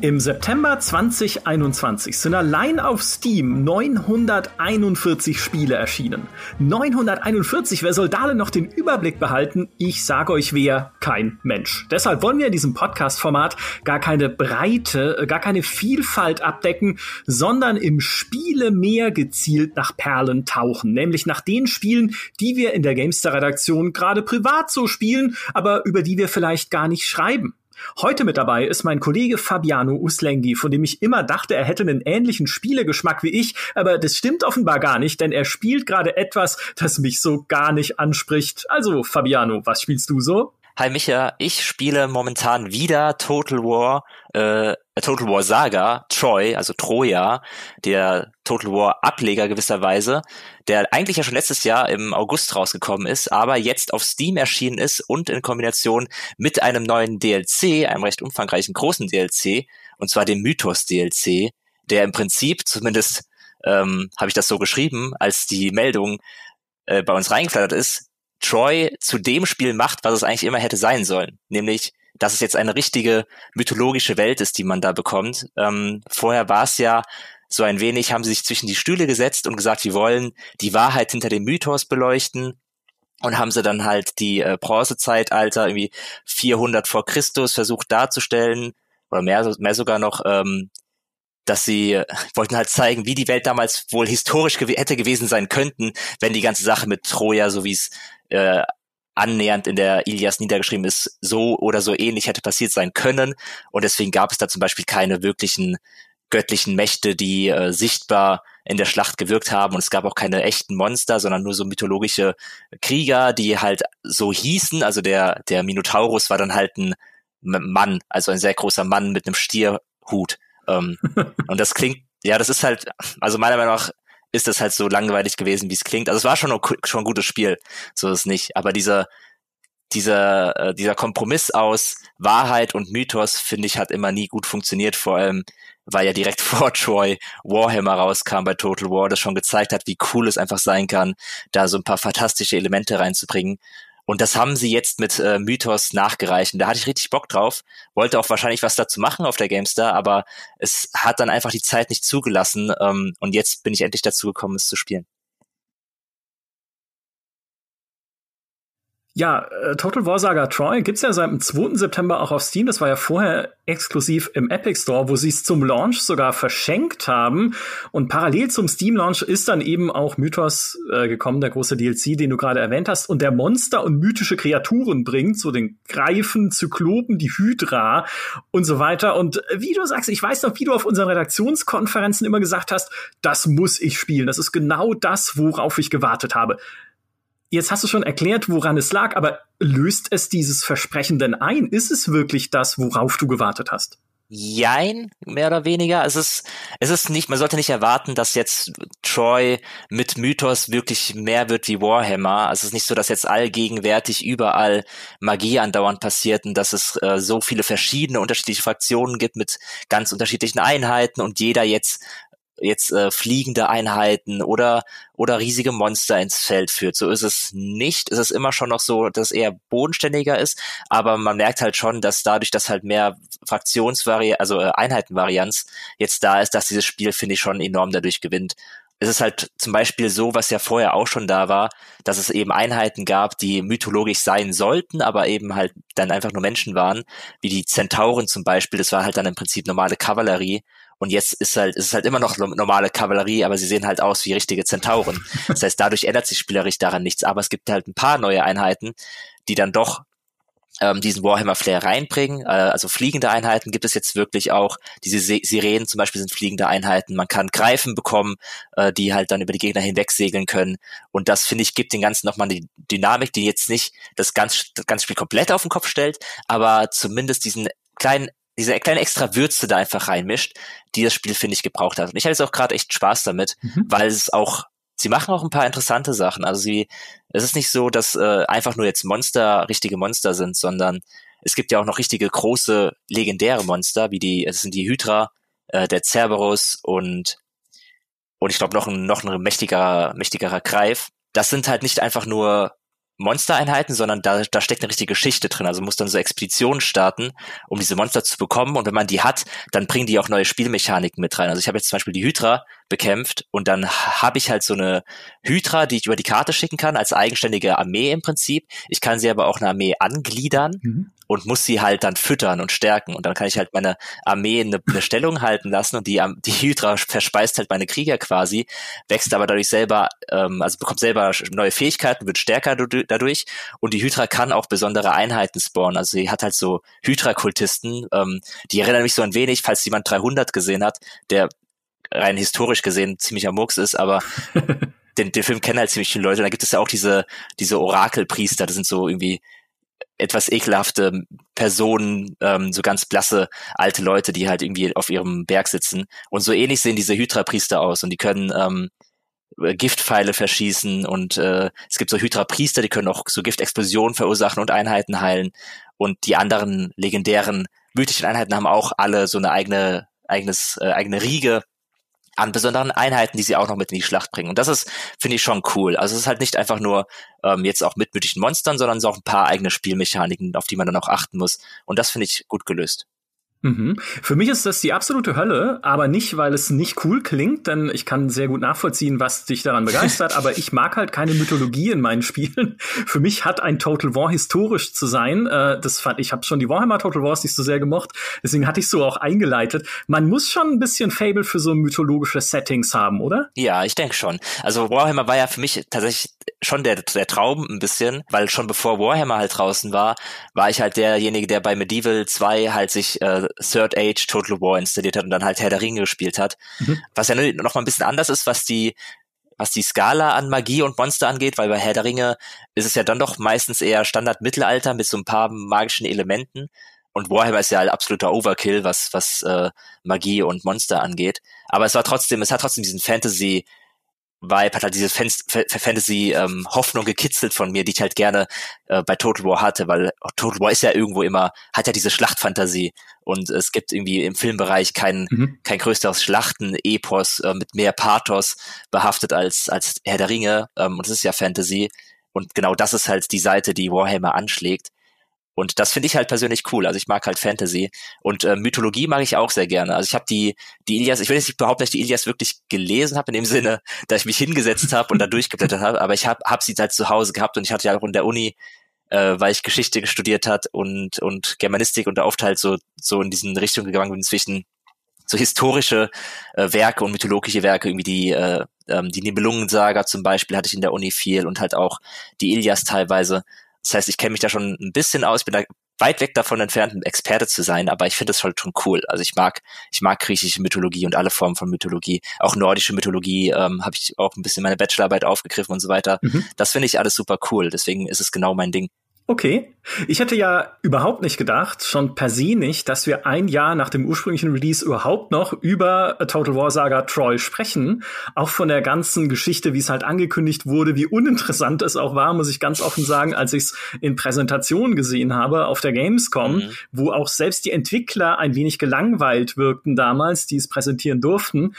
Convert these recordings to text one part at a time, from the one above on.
Im September 2021 sind allein auf Steam 941 Spiele erschienen. 941, wer soll da denn noch den Überblick behalten? Ich sage euch wer, kein Mensch. Deshalb wollen wir in diesem Podcast-Format gar keine Breite, gar keine Vielfalt abdecken, sondern im Spiele mehr gezielt nach Perlen tauchen. Nämlich nach den Spielen, die wir in der Gamester-Redaktion gerade privat so spielen, aber über die wir vielleicht gar nicht schreiben. Heute mit dabei ist mein Kollege Fabiano Uslengi, von dem ich immer dachte, er hätte einen ähnlichen Spielegeschmack wie ich, aber das stimmt offenbar gar nicht, denn er spielt gerade etwas, das mich so gar nicht anspricht. Also, Fabiano, was spielst du so? Hi Micha, ich spiele momentan wieder Total War, äh, Total War Saga, Troy, also Troja, der Total War Ableger gewisserweise, der eigentlich ja schon letztes Jahr im August rausgekommen ist, aber jetzt auf Steam erschienen ist und in Kombination mit einem neuen DLC, einem recht umfangreichen großen DLC, und zwar dem Mythos DLC, der im Prinzip, zumindest ähm, habe ich das so geschrieben, als die Meldung äh, bei uns reingeflattert ist, Troy zu dem Spiel macht, was es eigentlich immer hätte sein sollen. Nämlich, dass es jetzt eine richtige mythologische Welt ist, die man da bekommt. Ähm, vorher war es ja so ein wenig, haben sie sich zwischen die Stühle gesetzt und gesagt, wir wollen die Wahrheit hinter dem Mythos beleuchten. Und haben sie dann halt die äh, Bronzezeitalter irgendwie 400 vor Christus versucht darzustellen oder mehr, mehr sogar noch ähm, dass sie äh, wollten halt zeigen, wie die Welt damals wohl historisch gew hätte gewesen sein könnten, wenn die ganze Sache mit Troja, so wie es äh, annähernd in der Ilias niedergeschrieben ist, so oder so ähnlich hätte passiert sein können. Und deswegen gab es da zum Beispiel keine wirklichen göttlichen Mächte, die äh, sichtbar in der Schlacht gewirkt haben. Und es gab auch keine echten Monster, sondern nur so mythologische Krieger, die halt so hießen. Also der, der Minotaurus war dann halt ein Mann, also ein sehr großer Mann mit einem Stierhut. Ähm, und das klingt, ja, das ist halt, also meiner Meinung nach ist das halt so langweilig gewesen, wie es klingt. Also es war schon, schon ein gutes Spiel, so ist es nicht. Aber dieser, dieser, äh, dieser Kompromiss aus Wahrheit und Mythos, finde ich, hat immer nie gut funktioniert, vor allem, weil ja direkt vor Troy Warhammer rauskam bei Total War, das schon gezeigt hat, wie cool es einfach sein kann, da so ein paar fantastische Elemente reinzubringen. Und das haben sie jetzt mit äh, Mythos nachgereicht. Und da hatte ich richtig Bock drauf. Wollte auch wahrscheinlich was dazu machen auf der GameStar, aber es hat dann einfach die Zeit nicht zugelassen. Ähm, und jetzt bin ich endlich dazu gekommen, es zu spielen. Ja, äh, Total War Saga Troy gibt's ja seit dem 2. September auch auf Steam. Das war ja vorher exklusiv im Epic Store, wo sie es zum Launch sogar verschenkt haben. Und parallel zum Steam Launch ist dann eben auch Mythos äh, gekommen, der große DLC, den du gerade erwähnt hast, und der Monster und mythische Kreaturen bringt, so den Greifen, Zyklopen, die Hydra und so weiter. Und wie du sagst, ich weiß noch, wie du auf unseren Redaktionskonferenzen immer gesagt hast, das muss ich spielen. Das ist genau das, worauf ich gewartet habe. Jetzt hast du schon erklärt, woran es lag, aber löst es dieses Versprechen denn ein? Ist es wirklich das, worauf du gewartet hast? Jein, mehr oder weniger. Es ist, es ist nicht, man sollte nicht erwarten, dass jetzt Troy mit Mythos wirklich mehr wird wie Warhammer. Es ist nicht so, dass jetzt allgegenwärtig überall Magie andauernd passiert und dass es äh, so viele verschiedene unterschiedliche Fraktionen gibt mit ganz unterschiedlichen Einheiten und jeder jetzt jetzt äh, fliegende Einheiten oder oder riesige Monster ins Feld führt. So ist es nicht. Es ist immer schon noch so, dass es eher bodenständiger ist, aber man merkt halt schon, dass dadurch, dass halt mehr Fraktionsvarianz, also äh, Einheitenvarianz jetzt da ist, dass dieses Spiel finde ich schon enorm dadurch gewinnt. Es ist halt zum Beispiel so, was ja vorher auch schon da war, dass es eben Einheiten gab, die mythologisch sein sollten, aber eben halt dann einfach nur Menschen waren, wie die Zentauren zum Beispiel. Das war halt dann im Prinzip normale Kavallerie und jetzt ist halt, ist es halt immer noch normale Kavallerie, aber sie sehen halt aus wie richtige Zentauren. Das heißt, dadurch ändert sich spielerisch daran nichts. Aber es gibt halt ein paar neue Einheiten, die dann doch ähm, diesen Warhammer Flair reinbringen. Äh, also fliegende Einheiten gibt es jetzt wirklich auch. Diese Sirenen zum Beispiel sind fliegende Einheiten. Man kann Greifen bekommen, äh, die halt dann über die Gegner hinweg segeln können. Und das finde ich gibt den Ganzen nochmal die Dynamik, die jetzt nicht das ganze, das ganze Spiel komplett auf den Kopf stellt, aber zumindest diesen kleinen diese kleine extra Würze da einfach reinmischt, die das Spiel, finde ich, gebraucht hat. Und ich hatte jetzt auch gerade echt Spaß damit, mhm. weil es auch, sie machen auch ein paar interessante Sachen. Also sie, es ist nicht so, dass äh, einfach nur jetzt Monster richtige Monster sind, sondern es gibt ja auch noch richtige große legendäre Monster, wie die, es sind die Hydra, äh, der Cerberus und und ich glaube noch ein noch ein mächtigerer mächtigerer Greif. Das sind halt nicht einfach nur Monstereinheiten, sondern da, da steckt eine richtige Geschichte drin. Also muss dann so Expeditionen starten, um diese Monster zu bekommen. Und wenn man die hat, dann bringen die auch neue Spielmechaniken mit rein. Also ich habe jetzt zum Beispiel die Hydra bekämpft und dann habe ich halt so eine Hydra, die ich über die Karte schicken kann, als eigenständige Armee im Prinzip. Ich kann sie aber auch eine Armee angliedern. Mhm und muss sie halt dann füttern und stärken. Und dann kann ich halt meine Armee in eine, eine Stellung halten lassen und die, die Hydra verspeist halt meine Krieger quasi, wächst aber dadurch selber, ähm, also bekommt selber neue Fähigkeiten, wird stärker dadurch. Und die Hydra kann auch besondere Einheiten spawnen. Also sie hat halt so Hydra-Kultisten, ähm, die erinnern mich so ein wenig, falls jemand 300 gesehen hat, der rein historisch gesehen ziemlicher Murks ist, aber den, den Film kennen halt ziemlich viele Leute. Und da gibt es ja auch diese, diese Orakelpriester, das sind so irgendwie etwas ekelhafte Personen, ähm, so ganz blasse alte Leute, die halt irgendwie auf ihrem Berg sitzen. Und so ähnlich sehen diese Hydra-Priester aus und die können ähm, Giftpfeile verschießen und äh, es gibt so Hydra-Priester, die können auch so Giftexplosionen verursachen und Einheiten heilen. Und die anderen legendären mythischen Einheiten haben auch alle so eine eigene eigenes äh, eigene Riege an besonderen Einheiten, die sie auch noch mit in die Schlacht bringen. Und das ist, finde ich, schon cool. Also es ist halt nicht einfach nur ähm, jetzt auch mit mythischen Monstern, sondern es auch ein paar eigene Spielmechaniken, auf die man dann auch achten muss. Und das finde ich gut gelöst. Mhm. Für mich ist das die absolute Hölle, aber nicht, weil es nicht cool klingt, denn ich kann sehr gut nachvollziehen, was dich daran begeistert, aber ich mag halt keine Mythologie in meinen Spielen. Für mich hat ein Total War historisch zu sein. Äh, das fand ich habe schon die Warhammer Total Wars nicht so sehr gemocht, deswegen hatte ich so auch eingeleitet. Man muss schon ein bisschen Fable für so mythologische Settings haben, oder? Ja, ich denke schon. Also Warhammer war ja für mich tatsächlich schon der, der Traum ein bisschen, weil schon bevor Warhammer halt draußen war, war ich halt derjenige, der bei Medieval 2 halt sich äh, Third Age Total War installiert hat und dann halt Herr der Ringe gespielt hat. Mhm. Was ja noch mal ein bisschen anders ist, was die was die Skala an Magie und Monster angeht, weil bei Herr der Ringe ist es ja dann doch meistens eher Standard Mittelalter mit so ein paar magischen Elementen. Und Warhammer ist ja halt absoluter Overkill, was, was äh, Magie und Monster angeht. Aber es war trotzdem, es hat trotzdem diesen Fantasy, Vibe, hat halt diese Fantasy-Hoffnung ähm, gekitzelt von mir, die ich halt gerne äh, bei Total War hatte, weil Total War ist ja irgendwo immer, hat ja diese Schlachtfantasie und es gibt irgendwie im Filmbereich kein, mhm. kein größeres Schlachten-Epos äh, mit mehr Pathos behaftet als, als Herr der Ringe ähm, und es ist ja Fantasy und genau das ist halt die Seite, die Warhammer anschlägt und das finde ich halt persönlich cool. Also ich mag halt Fantasy und äh, Mythologie mag ich auch sehr gerne. Also ich habe die die Ilias, ich will jetzt nicht behaupten, dass ich die Ilias wirklich gelesen habe in dem Sinne, dass ich mich hingesetzt habe und da durchgeblättert habe, aber ich habe hab sie halt zu Hause gehabt und ich hatte ja auch in der Uni äh, weil ich Geschichte studiert hat und und Germanistik und da oft halt so so in diesen Richtungen gegangen bin zwischen so historische äh, Werke und mythologische Werke, irgendwie die, äh, ähm, die Nibelungensaga zum Beispiel hatte ich in der Uni viel und halt auch die Ilias teilweise. Das heißt, ich kenne mich da schon ein bisschen aus, bin da weit weg davon entfernt, ein Experte zu sein, aber ich finde das halt schon cool. Also ich mag, ich mag griechische Mythologie und alle Formen von Mythologie. Auch nordische Mythologie ähm, habe ich auch ein bisschen meine Bachelorarbeit aufgegriffen und so weiter. Mhm. Das finde ich alles super cool. Deswegen ist es genau mein Ding. Okay. Ich hätte ja überhaupt nicht gedacht, schon per se nicht, dass wir ein Jahr nach dem ursprünglichen Release überhaupt noch über Total War Saga Troy sprechen. Auch von der ganzen Geschichte, wie es halt angekündigt wurde, wie uninteressant es auch war, muss ich ganz offen sagen, als ich es in Präsentationen gesehen habe auf der Gamescom, mhm. wo auch selbst die Entwickler ein wenig gelangweilt wirkten damals, die es präsentieren durften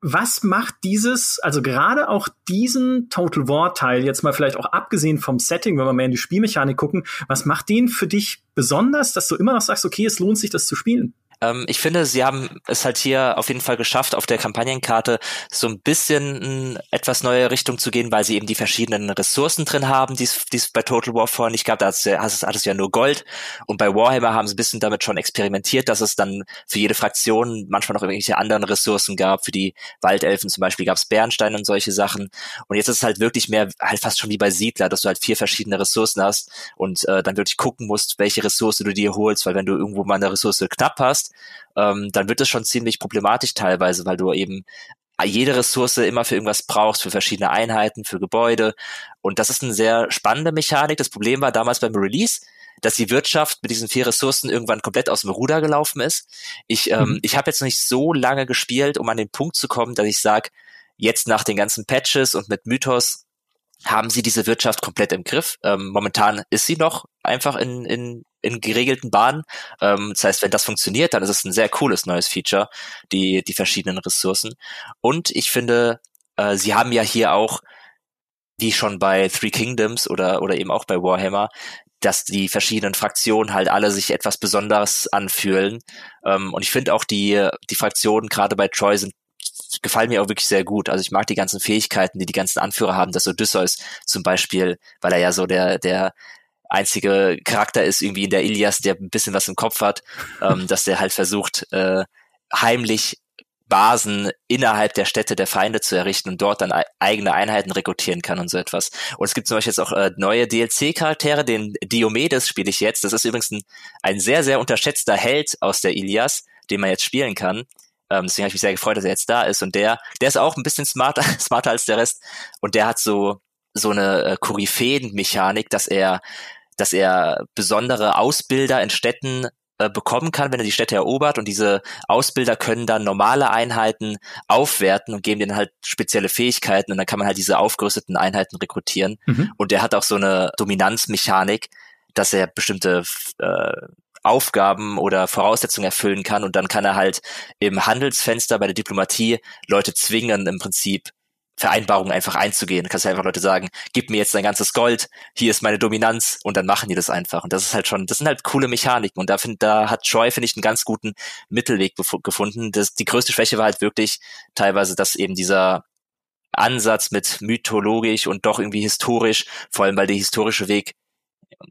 was macht dieses, also gerade auch diesen Total War Teil, jetzt mal vielleicht auch abgesehen vom Setting, wenn wir mehr in die Spielmechanik gucken, was macht den für dich besonders, dass du immer noch sagst, okay, es lohnt sich, das zu spielen? Ähm, ich finde, sie haben es halt hier auf jeden Fall geschafft, auf der Kampagnenkarte so ein bisschen in etwas neue Richtung zu gehen, weil sie eben die verschiedenen Ressourcen drin haben, die es bei Total War vorher nicht gab. Da hat es, hat es ja nur Gold. Und bei Warhammer haben sie ein bisschen damit schon experimentiert, dass es dann für jede Fraktion manchmal noch irgendwelche anderen Ressourcen gab. Für die Waldelfen zum Beispiel gab es Bernstein und solche Sachen. Und jetzt ist es halt wirklich mehr, halt fast schon wie bei Siedler, dass du halt vier verschiedene Ressourcen hast und äh, dann wirklich gucken musst, welche Ressource du dir holst, weil wenn du irgendwo mal eine Ressource knapp hast, ähm, dann wird es schon ziemlich problematisch teilweise, weil du eben jede Ressource immer für irgendwas brauchst, für verschiedene Einheiten, für Gebäude. Und das ist eine sehr spannende Mechanik. Das Problem war damals beim Release, dass die Wirtschaft mit diesen vier Ressourcen irgendwann komplett aus dem Ruder gelaufen ist. Ich, ähm, mhm. ich habe jetzt noch nicht so lange gespielt, um an den Punkt zu kommen, dass ich sage, jetzt nach den ganzen Patches und mit Mythos haben sie diese Wirtschaft komplett im Griff. Ähm, momentan ist sie noch einfach in, in, in geregelten Bahnen. Ähm, das heißt, wenn das funktioniert, dann ist es ein sehr cooles neues Feature, die, die verschiedenen Ressourcen. Und ich finde, äh, sie haben ja hier auch wie schon bei Three Kingdoms oder, oder eben auch bei Warhammer, dass die verschiedenen Fraktionen halt alle sich etwas Besonderes anfühlen. Ähm, und ich finde auch die, die Fraktionen gerade bei Troy sind gefallen mir auch wirklich sehr gut. Also ich mag die ganzen Fähigkeiten, die die ganzen Anführer haben, dass Odysseus zum Beispiel, weil er ja so der, der einzige Charakter ist irgendwie in der Ilias, der ein bisschen was im Kopf hat, ähm, dass der halt versucht, äh, heimlich Basen innerhalb der Städte der Feinde zu errichten und dort dann eigene Einheiten rekrutieren kann und so etwas. Und es gibt zum Beispiel jetzt auch äh, neue DLC-Charaktere, den Diomedes spiele ich jetzt. Das ist übrigens ein, ein sehr, sehr unterschätzter Held aus der Ilias, den man jetzt spielen kann. Ähm, deswegen habe ich mich sehr gefreut, dass er jetzt da ist. Und der, der ist auch ein bisschen smarter, smarter als der Rest. Und der hat so, so eine äh, Koryphäen-Mechanik, dass er, dass er besondere Ausbilder in Städten äh, bekommen kann, wenn er die Städte erobert. Und diese Ausbilder können dann normale Einheiten aufwerten und geben denen halt spezielle Fähigkeiten. Und dann kann man halt diese aufgerüsteten Einheiten rekrutieren. Mhm. und der hat auch so eine Dominanzmechanik, dass er bestimmte äh, Aufgaben oder Voraussetzungen erfüllen kann. Und dann kann er halt im Handelsfenster bei der Diplomatie Leute zwingen, im Prinzip Vereinbarungen einfach einzugehen. Du kannst einfach Leute sagen, gib mir jetzt dein ganzes Gold, hier ist meine Dominanz und dann machen die das einfach. Und das ist halt schon, das sind halt coole Mechaniken. Und da, find, da hat Troy, finde ich, einen ganz guten Mittelweg gefunden. Das, die größte Schwäche war halt wirklich teilweise, dass eben dieser Ansatz mit mythologisch und doch irgendwie historisch, vor allem weil der historische Weg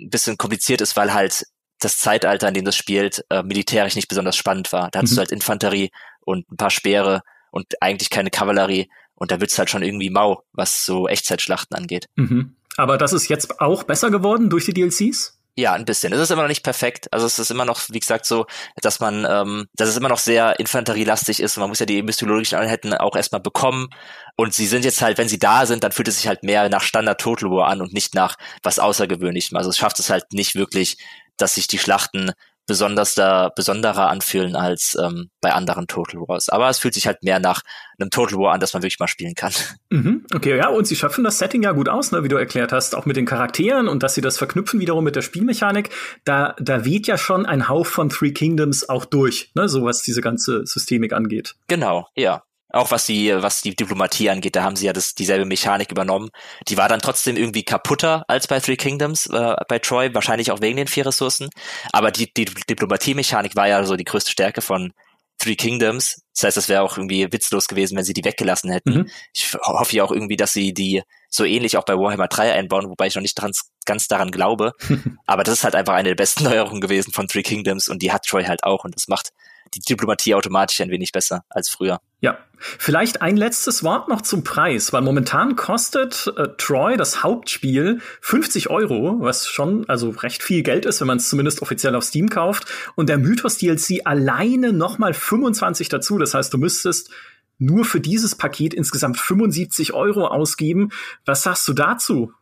ein bisschen kompliziert ist, weil halt das Zeitalter, in dem das spielt, äh, militärisch nicht besonders spannend war. Da hattest mhm. du halt Infanterie und ein paar Speere und eigentlich keine Kavallerie und da wird's halt schon irgendwie mau, was so Echtzeitschlachten angeht. Mhm. Aber das ist jetzt auch besser geworden durch die DLCs? Ja, ein bisschen. Es ist immer noch nicht perfekt. Also es ist immer noch, wie gesagt, so, dass man, ähm, dass es immer noch sehr infanterielastig ist und man muss ja die mythologischen Einheiten auch erstmal bekommen. Und sie sind jetzt halt, wenn sie da sind, dann fühlt es sich halt mehr nach Standard Total War an und nicht nach was Außergewöhnlichem. Also es schafft es halt nicht wirklich, dass sich die Schlachten besonders da, besonderer anfühlen als ähm, bei anderen Total Wars. Aber es fühlt sich halt mehr nach einem Total War an, das man wirklich mal spielen kann. Mhm, okay, ja, und sie schöpfen das Setting ja gut aus, ne, wie du erklärt hast, auch mit den Charakteren und dass sie das verknüpfen wiederum mit der Spielmechanik. Da, da weht ja schon ein Hauch von Three Kingdoms auch durch, ne, so was diese ganze Systemik angeht. Genau, ja. Auch was die, was die Diplomatie angeht, da haben sie ja das, dieselbe Mechanik übernommen. Die war dann trotzdem irgendwie kaputter als bei Three Kingdoms, äh, bei Troy, wahrscheinlich auch wegen den vier Ressourcen. Aber die, die Diplomatie-Mechanik war ja so die größte Stärke von Three Kingdoms. Das heißt, das wäre auch irgendwie witzlos gewesen, wenn sie die weggelassen hätten. Mhm. Ich hoffe ja auch irgendwie, dass sie die so ähnlich auch bei Warhammer 3 einbauen, wobei ich noch nicht dran, ganz daran glaube. Aber das ist halt einfach eine der besten Neuerungen gewesen von Three Kingdoms und die hat Troy halt auch und das macht die Diplomatie automatisch ein wenig besser als früher. Ja, vielleicht ein letztes Wort noch zum Preis, weil momentan kostet äh, Troy das Hauptspiel 50 Euro, was schon also recht viel Geld ist, wenn man es zumindest offiziell auf Steam kauft. Und der Mythos DLC alleine nochmal 25 dazu. Das heißt, du müsstest nur für dieses Paket insgesamt 75 Euro ausgeben. Was sagst du dazu?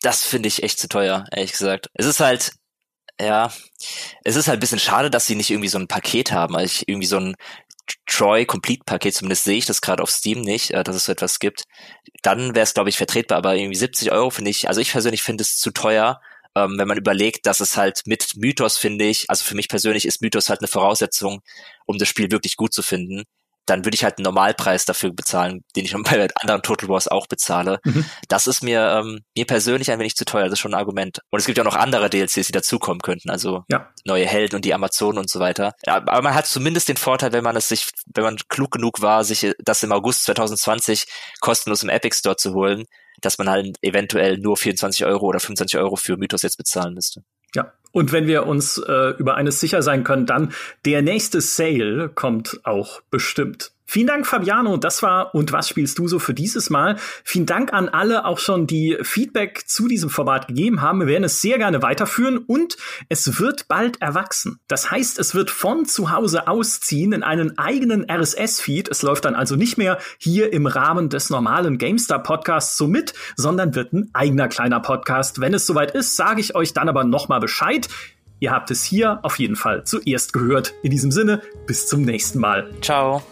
Das finde ich echt zu teuer, ehrlich gesagt. Es ist halt, ja, es ist halt ein bisschen schade, dass sie nicht irgendwie so ein Paket haben, also ich, irgendwie so ein Troy Complete Paket, zumindest sehe ich das gerade auf Steam nicht, äh, dass es so etwas gibt. Dann wäre es, glaube ich, vertretbar, aber irgendwie 70 Euro finde ich, also ich persönlich finde es zu teuer, ähm, wenn man überlegt, dass es halt mit Mythos, finde ich, also für mich persönlich ist Mythos halt eine Voraussetzung, um das Spiel wirklich gut zu finden dann würde ich halt einen Normalpreis dafür bezahlen, den ich bei anderen Total Wars auch bezahle. Mhm. Das ist mir, ähm, mir persönlich ein wenig zu teuer, das ist schon ein Argument. Und es gibt ja auch noch andere DLCs, die dazukommen könnten, also ja. neue Helden und die Amazonen und so weiter. Aber man hat zumindest den Vorteil, wenn man es sich, wenn man klug genug war, sich das im August 2020 kostenlos im Epic Store zu holen, dass man halt eventuell nur 24 Euro oder 25 Euro für Mythos jetzt bezahlen müsste. Ja, und wenn wir uns äh, über eines sicher sein können, dann der nächste Sale kommt auch bestimmt. Vielen Dank, Fabiano. Das war und was spielst du so für dieses Mal? Vielen Dank an alle auch schon, die Feedback zu diesem Format gegeben haben. Wir werden es sehr gerne weiterführen und es wird bald erwachsen. Das heißt, es wird von zu Hause ausziehen in einen eigenen RSS-Feed. Es läuft dann also nicht mehr hier im Rahmen des normalen GameStar Podcasts so mit, sondern wird ein eigener kleiner Podcast. Wenn es soweit ist, sage ich euch dann aber nochmal Bescheid. Ihr habt es hier auf jeden Fall zuerst gehört. In diesem Sinne, bis zum nächsten Mal. Ciao.